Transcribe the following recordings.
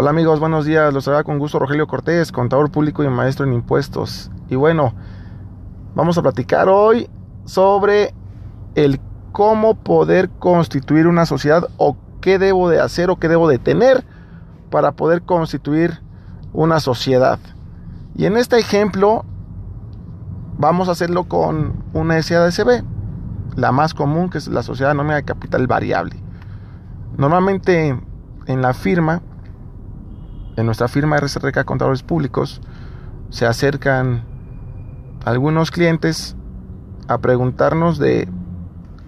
Hola amigos, buenos días. Los saluda con gusto Rogelio Cortés, contador público y maestro en impuestos. Y bueno, vamos a platicar hoy sobre el cómo poder constituir una sociedad o qué debo de hacer o qué debo de tener para poder constituir una sociedad. Y en este ejemplo vamos a hacerlo con una SADCB, la más común que es la sociedad anónima de capital variable. Normalmente en la firma, en nuestra firma RSRK Contadores Públicos, se acercan algunos clientes a preguntarnos de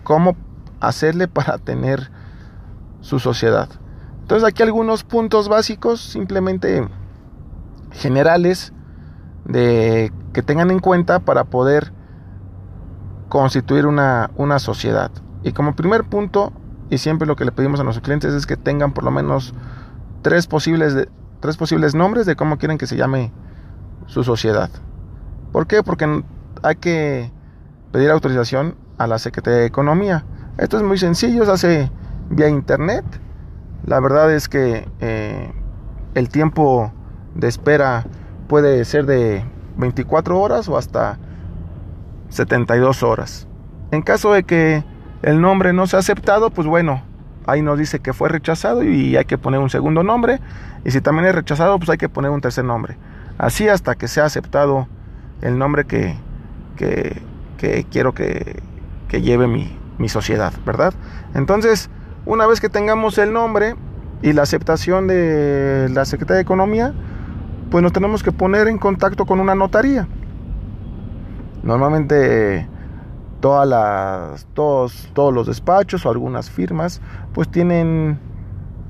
cómo hacerle para tener su sociedad. Entonces aquí algunos puntos básicos, simplemente generales, de que tengan en cuenta para poder constituir una, una sociedad. Y como primer punto, y siempre lo que le pedimos a nuestros clientes es que tengan por lo menos tres posibles, tres posibles nombres de cómo quieren que se llame su sociedad. ¿Por qué? Porque hay que pedir autorización a la Secretaría de Economía. Esto es muy sencillo, se hace vía internet. La verdad es que eh, el tiempo de espera puede ser de 24 horas o hasta 72 horas. En caso de que el nombre no sea aceptado, pues bueno, ahí nos dice que fue rechazado y hay que poner un segundo nombre. Y si también es rechazado, pues hay que poner un tercer nombre. Así hasta que sea aceptado el nombre que, que, quiero que, que lleve mi, mi sociedad, ¿verdad? Entonces, una vez que tengamos el nombre y la aceptación de la Secretaría de Economía, pues nos tenemos que poner en contacto con una notaría. Normalmente todas las, todos, todos los despachos o algunas firmas pues tienen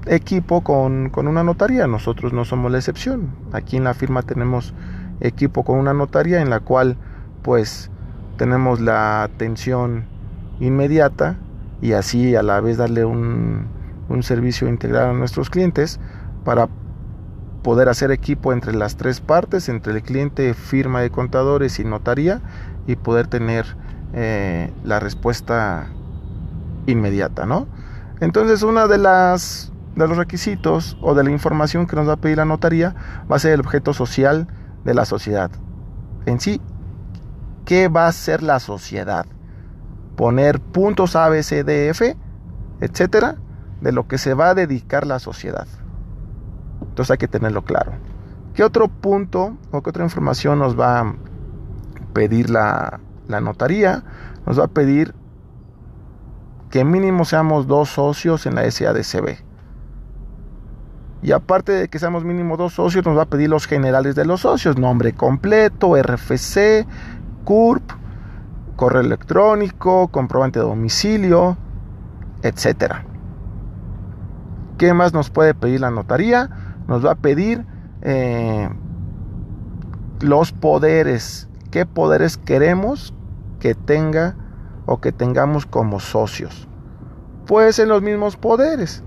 equipo con, con, una notaría. Nosotros no somos la excepción. Aquí en la firma tenemos equipo con una notaría en la cual pues tenemos la atención inmediata y así a la vez darle un, un servicio integral a nuestros clientes para poder hacer equipo entre las tres partes, entre el cliente, firma de contadores y notaría, y poder tener eh, la respuesta inmediata, ¿no? Entonces, una de las de los requisitos o de la información que nos va a pedir la notaría va a ser el objeto social de la sociedad. En sí, ¿qué va a ser la sociedad? Poner puntos A, B, C, D, F, etcétera, de lo que se va a dedicar la sociedad. Entonces hay que tenerlo claro. ¿Qué otro punto o qué otra información nos va a pedir la, la notaría? Nos va a pedir que mínimo seamos dos socios en la SADCB. Y aparte de que seamos mínimo dos socios, nos va a pedir los generales de los socios, nombre completo, RFC, CURP, correo electrónico, comprobante de domicilio, etcétera. ¿Qué más nos puede pedir la notaría? nos va a pedir eh, los poderes, qué poderes queremos que tenga o que tengamos como socios. Puede ser los mismos poderes.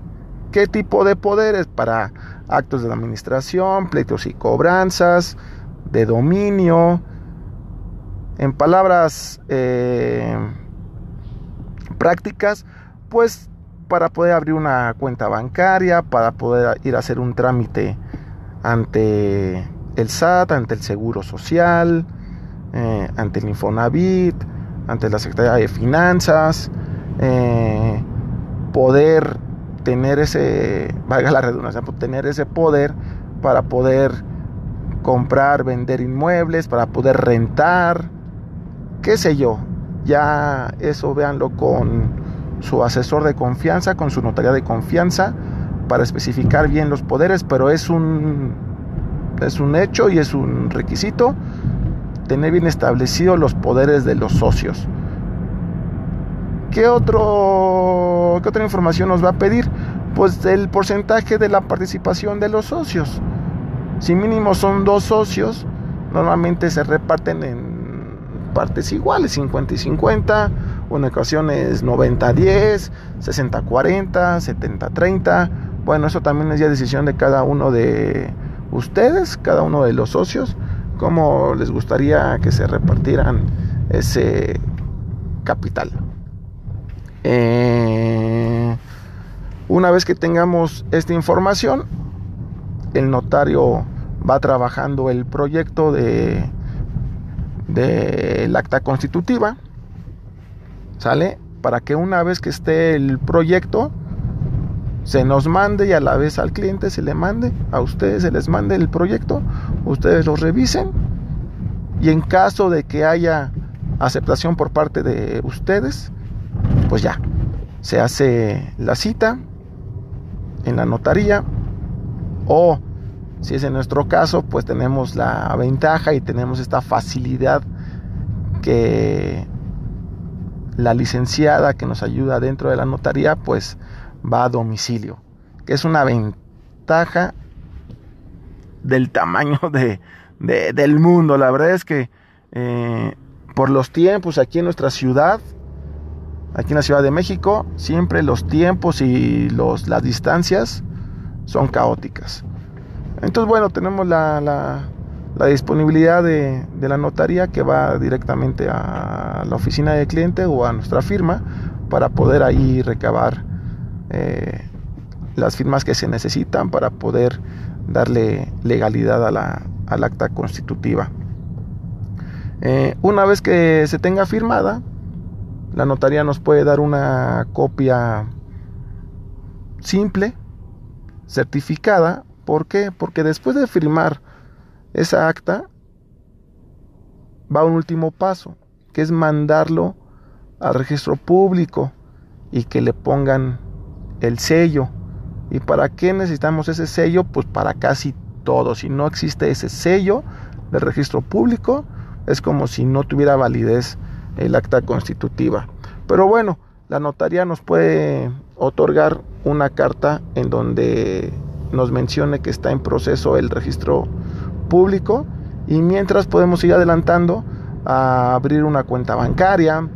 ¿Qué tipo de poderes? Para actos de administración, pleitos y cobranzas, de dominio. En palabras eh, prácticas, pues para poder abrir una cuenta bancaria, para poder ir a hacer un trámite ante el SAT, ante el Seguro Social, eh, ante el Infonavit, ante la Secretaría de Finanzas, eh, poder tener ese, valga la redundancia, tener ese poder para poder comprar, vender inmuebles, para poder rentar, qué sé yo, ya eso véanlo con su asesor de confianza, con su notaría de confianza, para especificar bien los poderes, pero es un, es un hecho y es un requisito tener bien establecidos los poderes de los socios. ¿Qué, otro, ¿Qué otra información nos va a pedir? Pues el porcentaje de la participación de los socios. Si mínimo son dos socios, normalmente se reparten en partes iguales, 50 y 50 o en ocasiones 90-10, 60-40, 70-30. Bueno, eso también es ya decisión de cada uno de ustedes, cada uno de los socios, cómo les gustaría que se repartieran ese capital. Eh, una vez que tengamos esta información, el notario va trabajando el proyecto de del acta constitutiva, ¿sale? Para que una vez que esté el proyecto, se nos mande y a la vez al cliente se le mande, a ustedes se les mande el proyecto, ustedes lo revisen y en caso de que haya aceptación por parte de ustedes, pues ya, se hace la cita en la notaría o si es en nuestro caso, pues tenemos la ventaja y tenemos esta facilidad que la licenciada que nos ayuda dentro de la notaría, pues va a domicilio, que es una ventaja del tamaño de, del mundo. La verdad es que eh, por los tiempos aquí en nuestra ciudad, aquí en la Ciudad de México, siempre los tiempos y los, las distancias son caóticas. Entonces, bueno, tenemos la, disponibilidad de, la notaría que va directamente a la oficina del cliente o a nuestra firma para poder ahí recabar eh, las firmas que se necesitan para poder darle legalidad a la, al acta constitutiva. Eh, una vez que se tenga firmada, la notaría nos puede dar una copia simple, certificada ¿Por qué? Porque después de firmar esa acta, va un último paso, que es mandarlo al registro público y que le pongan el sello. ¿Y para qué necesitamos ese sello? Pues para casi todo. Si no existe ese sello del registro público, es como si no tuviera validez el acta constitutiva. Pero bueno, la notaría nos puede otorgar una carta en donde nos mencione que está en proceso el registro público y mientras podemos ir adelantando a abrir una cuenta bancaria,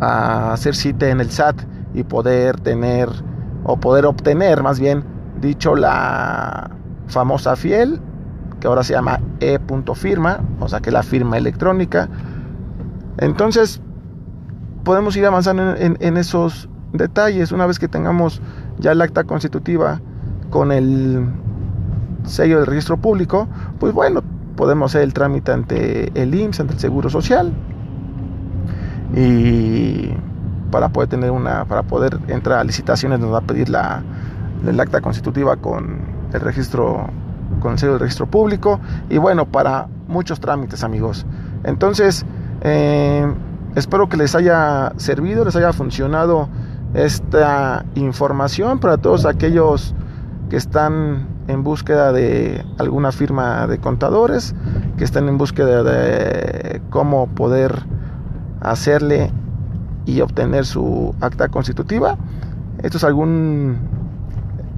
a hacer cita en el SAT y poder tener o poder obtener más bien dicho la famosa fiel que ahora se llama e.firma, o sea que la firma electrónica. Entonces podemos ir avanzando en, esos detalles una vez que tengamos ya el acta constitutiva con el sello del registro público, pues bueno, podemos hacer el trámite ante el IMSS, ante el Seguro Social. Y para poder tener una, para poder entrar a licitaciones nos va a pedir la, el acta constitutiva con el registro, con el sello del registro público. Y bueno, para muchos trámites, amigos. Entonces, eh, espero que les haya servido, les haya funcionado esta información para todos aquellos que están en búsqueda de alguna firma de contadores, que están en búsqueda de cómo poder hacerle y obtener su acta constitutiva. Esto es algún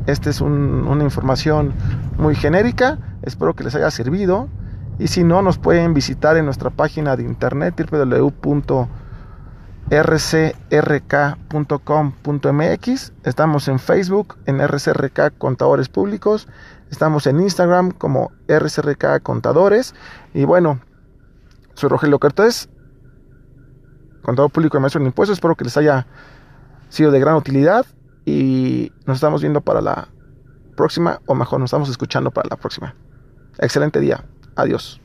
esta es una información muy genérica, espero que les haya servido y si no nos pueden visitar en nuestra página de internet www rcrk.com.mx. Estamos en Facebook, en RCRK Contadores Públicos. Estamos en Instagram como RCRK Contadores. Y bueno, soy Rogelio Cortés, contador público y maestro en impuestos. Espero que les haya sido de gran utilidad. Y nos estamos viendo para la próxima, o mejor, nos estamos escuchando para la próxima. Excelente día. Adiós.